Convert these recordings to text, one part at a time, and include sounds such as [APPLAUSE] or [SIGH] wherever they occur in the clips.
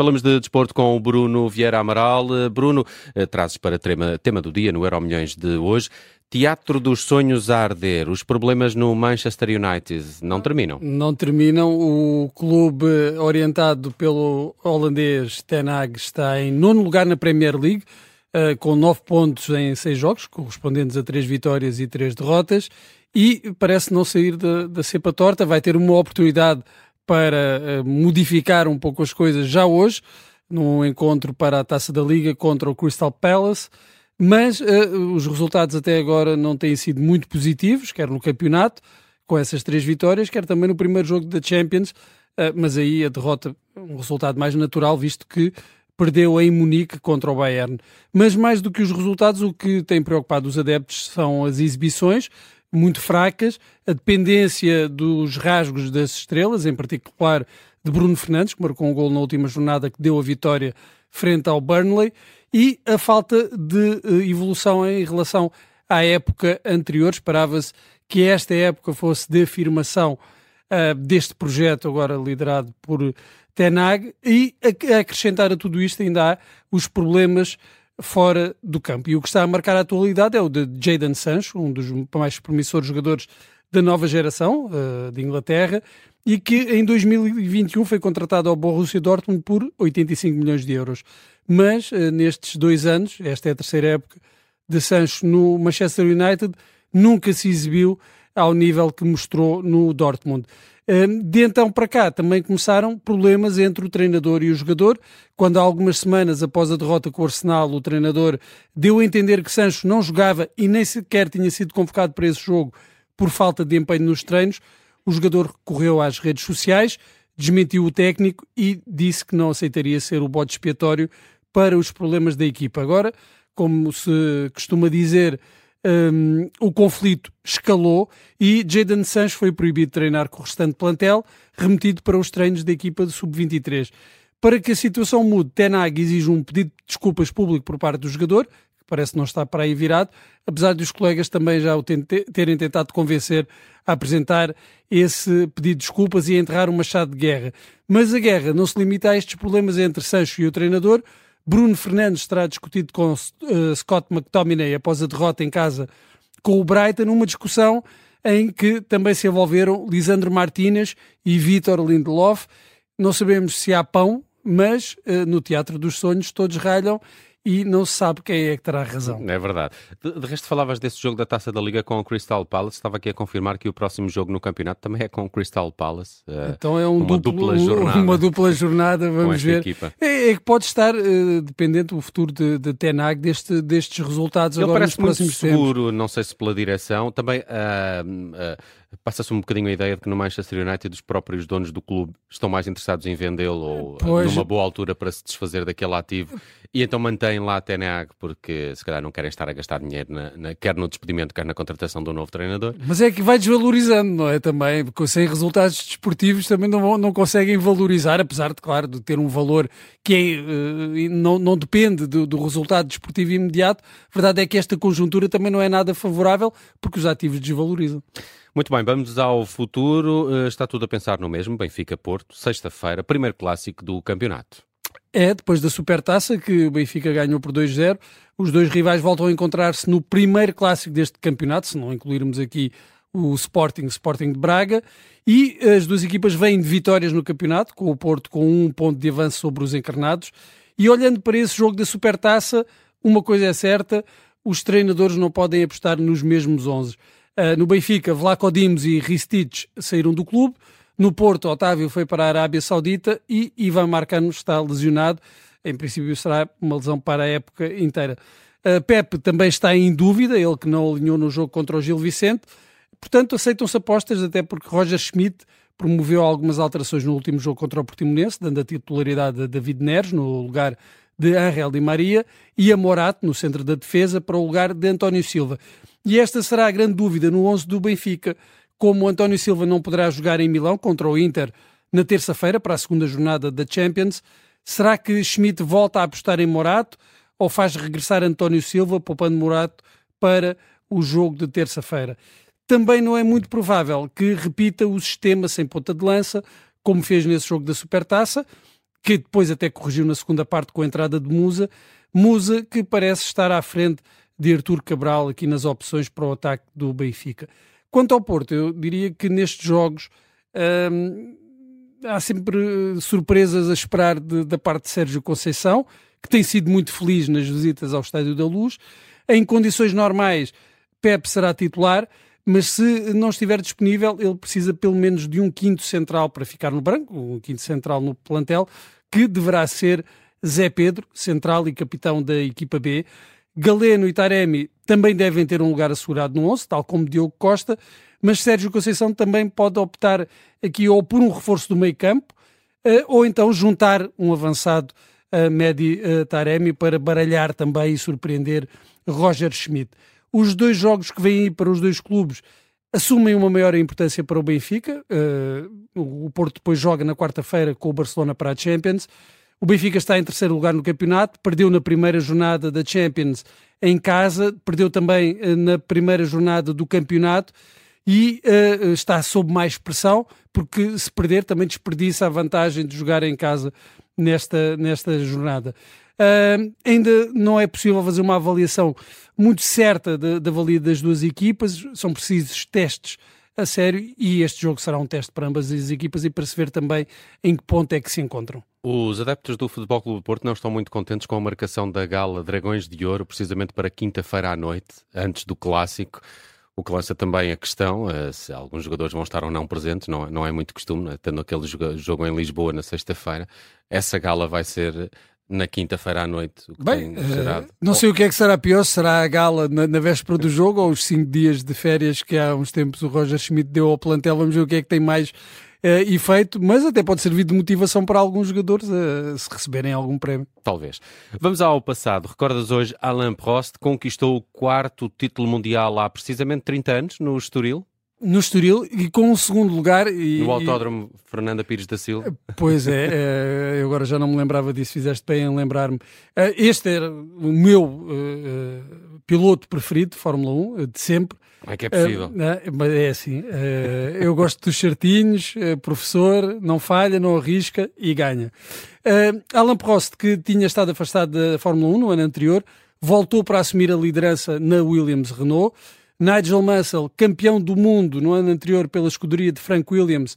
Falamos de desporto com o Bruno Vieira Amaral. Bruno, trazes para tema, tema do dia no Euro Milhões de hoje. Teatro dos sonhos a arder. Os problemas no Manchester United não terminam. Não terminam. O clube orientado pelo holandês Ten Hag está em nono lugar na Premier League, uh, com nove pontos em seis jogos, correspondentes a três vitórias e três derrotas, e parece não sair da, da cepa torta. Vai ter uma oportunidade para uh, modificar um pouco as coisas já hoje, num encontro para a Taça da Liga contra o Crystal Palace. Mas uh, os resultados até agora não têm sido muito positivos, quer no campeonato, com essas três vitórias, quer também no primeiro jogo da Champions, uh, mas aí a derrota, um resultado mais natural, visto que perdeu em Munique contra o Bayern. Mas mais do que os resultados, o que tem preocupado os adeptos são as exibições, muito fracas, a dependência dos rasgos das estrelas, em particular de Bruno Fernandes, que marcou um gol na última jornada que deu a vitória frente ao Burnley, e a falta de eh, evolução em relação à época anterior. Esperava-se que esta época fosse de afirmação uh, deste projeto, agora liderado por Tenag, e a, acrescentar a tudo isto ainda há os problemas fora do campo. E o que está a marcar a atualidade é o de Jadon Sancho, um dos mais promissores jogadores da nova geração uh, de Inglaterra, e que em 2021 foi contratado ao Borussia Dortmund por 85 milhões de euros. Mas uh, nestes dois anos, esta é a terceira época de Sancho no Manchester United, nunca se exibiu ao nível que mostrou no Dortmund. De então para cá também começaram problemas entre o treinador e o jogador. Quando há algumas semanas após a derrota com o Arsenal, o treinador deu a entender que Sancho não jogava e nem sequer tinha sido convocado para esse jogo por falta de empenho nos treinos o jogador recorreu às redes sociais, desmentiu o técnico e disse que não aceitaria ser o bode expiatório para os problemas da equipa. Agora, como se costuma dizer, um, o conflito escalou e Jadon Sancho foi proibido de treinar com o restante plantel, remetido para os treinos da equipa de sub-23. Para que a situação mude, Tenag exige um pedido de desculpas público por parte do jogador, parece não estar para aí virado, apesar de os colegas também já o terem tentado convencer a apresentar esse pedido de desculpas e a enterrar uma machado de guerra. Mas a guerra não se limita a estes problemas entre Sancho e o treinador. Bruno Fernandes terá discutido com uh, Scott McTominay após a derrota em casa com o Brighton, numa discussão em que também se envolveram Lisandro Martínez e Vítor Lindelof. Não sabemos se há pão, mas uh, no Teatro dos Sonhos todos ralham e não se sabe quem é que terá razão. É verdade. De, de, resto, falavas desse jogo da Taça da Liga com o Crystal Palace. Estava aqui a confirmar que o próximo jogo no campeonato também é com o Crystal Palace. Uh, então é um uma duplo, dupla jornada. [LAUGHS] Uma dupla jornada, vamos ver. É, é, que pode estar uh, dependente do futuro de, de Tenag deste, destes resultados Ele agora parece nos próximos muito seguro, tempos. não sei se pela direção. Também uh, passa-se um bocadinho a ideia de que no Manchester United os próprios donos do clube estão mais interessados em vendê-lo ou pois. numa boa altura para se desfazer daquele ativo e então mantêm lá a TNAG porque se calhar não querem estar a gastar dinheiro na, na, quer no despedimento, quer na contratação do novo treinador. Mas é que vai desvalorizando, não é? Também, porque sem resultados desportivos também não, não conseguem valorizar, apesar de, claro, de ter um valor que é, uh, não, não depende do, do resultado desportivo imediato. A verdade é que esta conjuntura também não é nada favorável porque os ativos desvalorizam. Muito bem, vamos ao futuro. Eh, está tudo a pensar no mesmo. Benfica-Porto, sexta-feira, primeiro clássico do campeonato. É, depois da supertaça que o Benfica ganhou por 2-0, os dois rivais voltam a encontrar-se no primeiro clássico deste campeonato, se não incluirmos aqui o Sporting, Sporting de Braga, e as duas equipas vêm de vitórias no campeonato, com o Porto com um ponto de avanço sobre os encarnados. E olhando para esse jogo da supertaça, uma coisa é certa, os treinadores não podem apostar nos mesmos 11. Uh, no Benfica, Vlaco Dimos e Ristich saíram do clube. No Porto, Otávio foi para a Arábia Saudita e Ivan Marcano está lesionado. Em princípio, será uma lesão para a época inteira. Uh, Pepe também está em dúvida, ele que não alinhou no jogo contra o Gil Vicente. Portanto, aceitam-se apostas, até porque Roger Schmidt promoveu algumas alterações no último jogo contra o Portimonense, dando a titularidade a David Neres no lugar de Angel Di Maria e a Morato no centro da defesa para o lugar de António Silva. E esta será a grande dúvida no 11 do Benfica, como António Silva não poderá jogar em Milão contra o Inter na terça-feira para a segunda jornada da Champions, será que Schmidt volta a apostar em Morato ou faz regressar António Silva, poupando Morato, para o jogo de terça-feira? Também não é muito provável que repita o sistema sem ponta de lança, como fez nesse jogo da Supertaça, que depois até corrigiu na segunda parte com a entrada de Musa. Musa que parece estar à frente de Artur Cabral aqui nas opções para o ataque do Benfica. Quanto ao Porto, eu diria que nestes jogos hum, há sempre surpresas a esperar de, da parte de Sérgio Conceição, que tem sido muito feliz nas visitas ao Estádio da Luz. Em condições normais, Pep será titular, mas se não estiver disponível, ele precisa pelo menos de um quinto central para ficar no branco, um quinto central no plantel, que deverá ser Zé Pedro, central e capitão da equipa B. Galeno e Taremi também devem ter um lugar assegurado no 11, tal como Diogo Costa, mas Sérgio Conceição também pode optar aqui ou por um reforço do meio campo, eh, ou então juntar um avançado a Medi eh, Taremi para baralhar também e surpreender Roger Schmidt. Os dois jogos que vêm para os dois clubes assumem uma maior importância para o Benfica. O Porto depois joga na quarta-feira com o Barcelona para a Champions. O Benfica está em terceiro lugar no campeonato, perdeu na primeira jornada da Champions em casa, perdeu também uh, na primeira jornada do campeonato e uh, está sob mais pressão, porque se perder também desperdiça a vantagem de jogar em casa nesta, nesta jornada. Uh, ainda não é possível fazer uma avaliação muito certa da valia das duas equipas, são precisos testes a sério e este jogo será um teste para ambas as equipas e para se ver também em que ponto é que se encontram. Os adeptos do Futebol Clube do Porto não estão muito contentes com a marcação da gala Dragões de Ouro, precisamente para quinta-feira à noite, antes do clássico. O que lança também a questão uh, se alguns jogadores vão estar ou não presentes, não, é, não é muito costume, né? tendo aquele jogo em Lisboa na sexta-feira. Essa gala vai ser na quinta-feira à noite. Bem, uh, não sei o que é que será pior, será a gala na, na, véspera do jogo ou os cinco dias de férias que há uns tempos o Roger Schmidt deu ao plantel. Vamos ver o que é que tem mais efeito, mas até pode servir de motivação para alguns jogadores uh, se receberem algum prémio. Talvez. Vamos ao passado. Recordas hoje Alain Prost conquistou o quarto título mundial há precisamente 30 anos no Estoril? no Estoril e com um segundo lugar. E, no Autódromo e... Fernanda Pires da Silva. [LAUGHS] Pois é, é, eu agora já não me lembrava disso, fizeste bem em lembrar-me. Eh, este era o meu piloto preferido de Fórmula 1, de sempre. Como é que é possível? Uh, é assim, uh, eu gosto dos certinhos, professor, não falha, não arrisca e ganha. Alan Prost, que tinha estado afastado da Fórmula 1 no ano anterior, voltou para assumir a liderança na Williams Renault. Nigel Mansell, campeão do mundo no ano anterior pela escuderia de Frank Williams,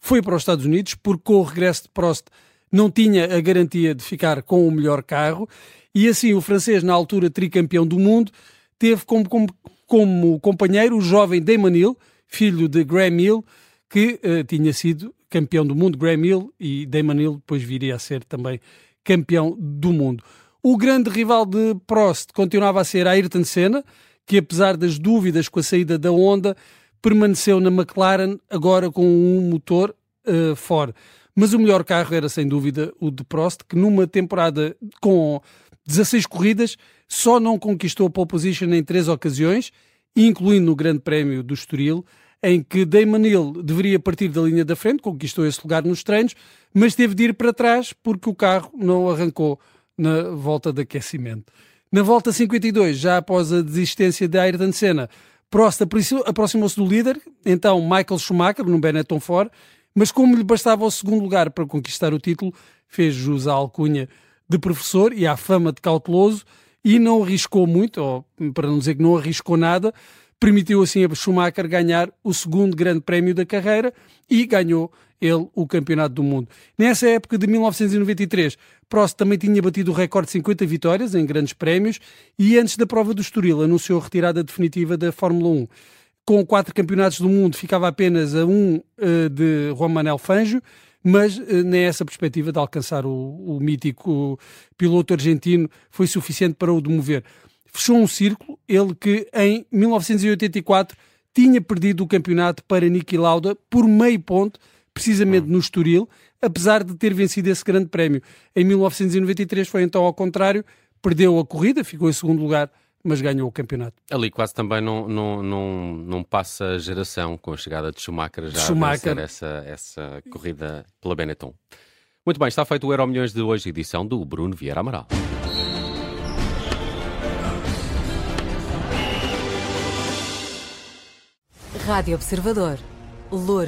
foi para os Estados Unidos porque com o regresso de Prost não tinha a garantia de ficar com o melhor carro e assim o francês, na altura tricampeão do mundo, teve como, como, como companheiro o jovem Damon Hill, filho de Graham Hill, que uh, tinha sido campeão do mundo, Graham Hill, e Damon Hill depois viria a ser também campeão do mundo. O grande rival de Prost continuava a ser Ayrton Senna, que apesar das dúvidas com a saída da Honda, permaneceu na McLaren, agora com um motor uh, Ford. Mas o melhor carro era sem dúvida o de Prost, que numa temporada com 16 corridas só não conquistou a pole position em três ocasiões, incluindo no Grande Prémio do Estoril, em que Damon Hill deveria partir da linha da frente, conquistou esse lugar nos treinos, mas teve de ir para trás porque o carro não arrancou na volta de aquecimento. Na volta 52, já após a desistência de Ayrton Senna, Prost aproximou-se do líder, então Michael Schumacher, no Benetton Ford, mas como lhe bastava o segundo lugar para conquistar o título, fez jus à alcunha de professor e à fama de cauteloso e não arriscou muito, ou para não dizer que não arriscou nada, permitiu assim a Schumacher ganhar o segundo grande prémio da carreira e ganhou ele o Campeonato do Mundo. Nessa época de 1993, Prost também tinha batido o recorde de 50 vitórias em grandes prémios e antes da prova do Estoril anunciou a retirada definitiva da Fórmula 1. Com quatro campeonatos do mundo ficava apenas a um uh, de Juan Manuel mas uh, nem essa perspectiva de alcançar o, o mítico piloto argentino foi suficiente para o demover. Fechou um círculo, ele que em 1984 tinha perdido o campeonato para Niki Lauda por meio ponto, precisamente no Estoril, apesar de ter vencido esse grande prémio. Em 1993 foi então ao contrário, perdeu a corrida, ficou em segundo lugar, mas ganhou o campeonato. Ali quase também não, não, não, não passa geração com a chegada de Schumacher já Schumacher. a essa, essa corrida pela Benetton. Muito bem, está feito o Euro Milhões de hoje, edição do Bruno Vieira Amaral. Rádio Observador. Loura.